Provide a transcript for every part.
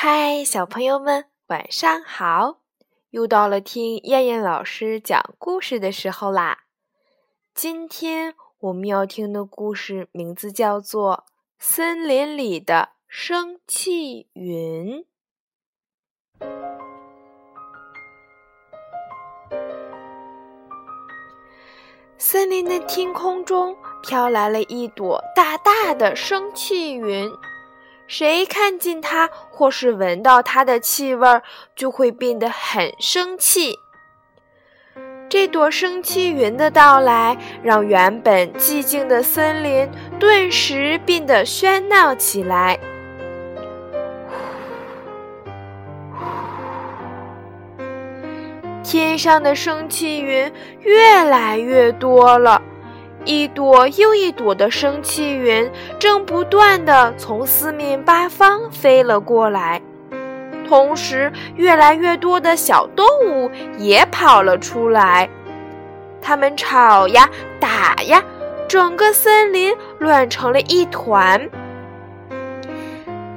嗨，小朋友们，晚上好！又到了听燕燕老师讲故事的时候啦。今天我们要听的故事名字叫做《森林里的生气云》。森林的天空中飘来了一朵大大的生气云。谁看见它，或是闻到它的气味，就会变得很生气。这朵生气云的到来，让原本寂静的森林顿时变得喧闹起来。天上的生气云越来越多了。一朵又一朵的生气云正不断地从四面八方飞了过来，同时，越来越多的小动物也跑了出来。它们吵呀打呀，整个森林乱成了一团。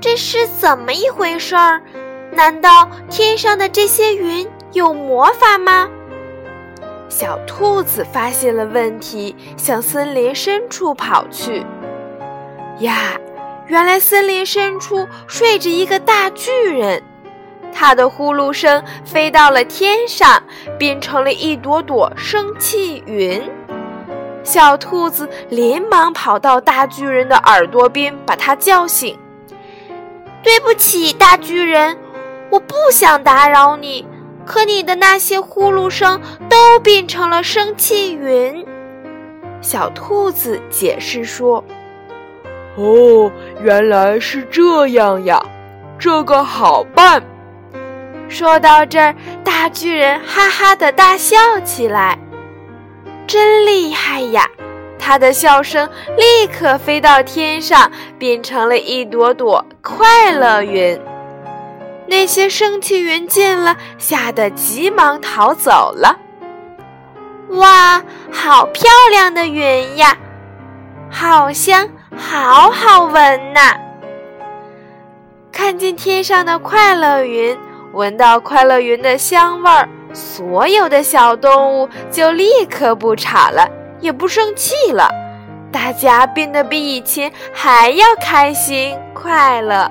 这是怎么一回事儿？难道天上的这些云有魔法吗？小兔子发现了问题，向森林深处跑去。呀，原来森林深处睡着一个大巨人，他的呼噜声飞到了天上，变成了一朵朵生气云。小兔子连忙跑到大巨人的耳朵边，把他叫醒：“对不起，大巨人，我不想打扰你。”可你的那些呼噜声都变成了生气云，小兔子解释说：“哦，原来是这样呀，这个好办。”说到这儿，大巨人哈哈的大笑起来，真厉害呀！他的笑声立刻飞到天上，变成了一朵朵快乐云。那些生气云见了，吓得急忙逃走了。哇，好漂亮的云呀！好香，好好闻呐！看见天上的快乐云，闻到快乐云的香味儿，所有的小动物就立刻不吵了，也不生气了。大家变得比以前还要开心快乐。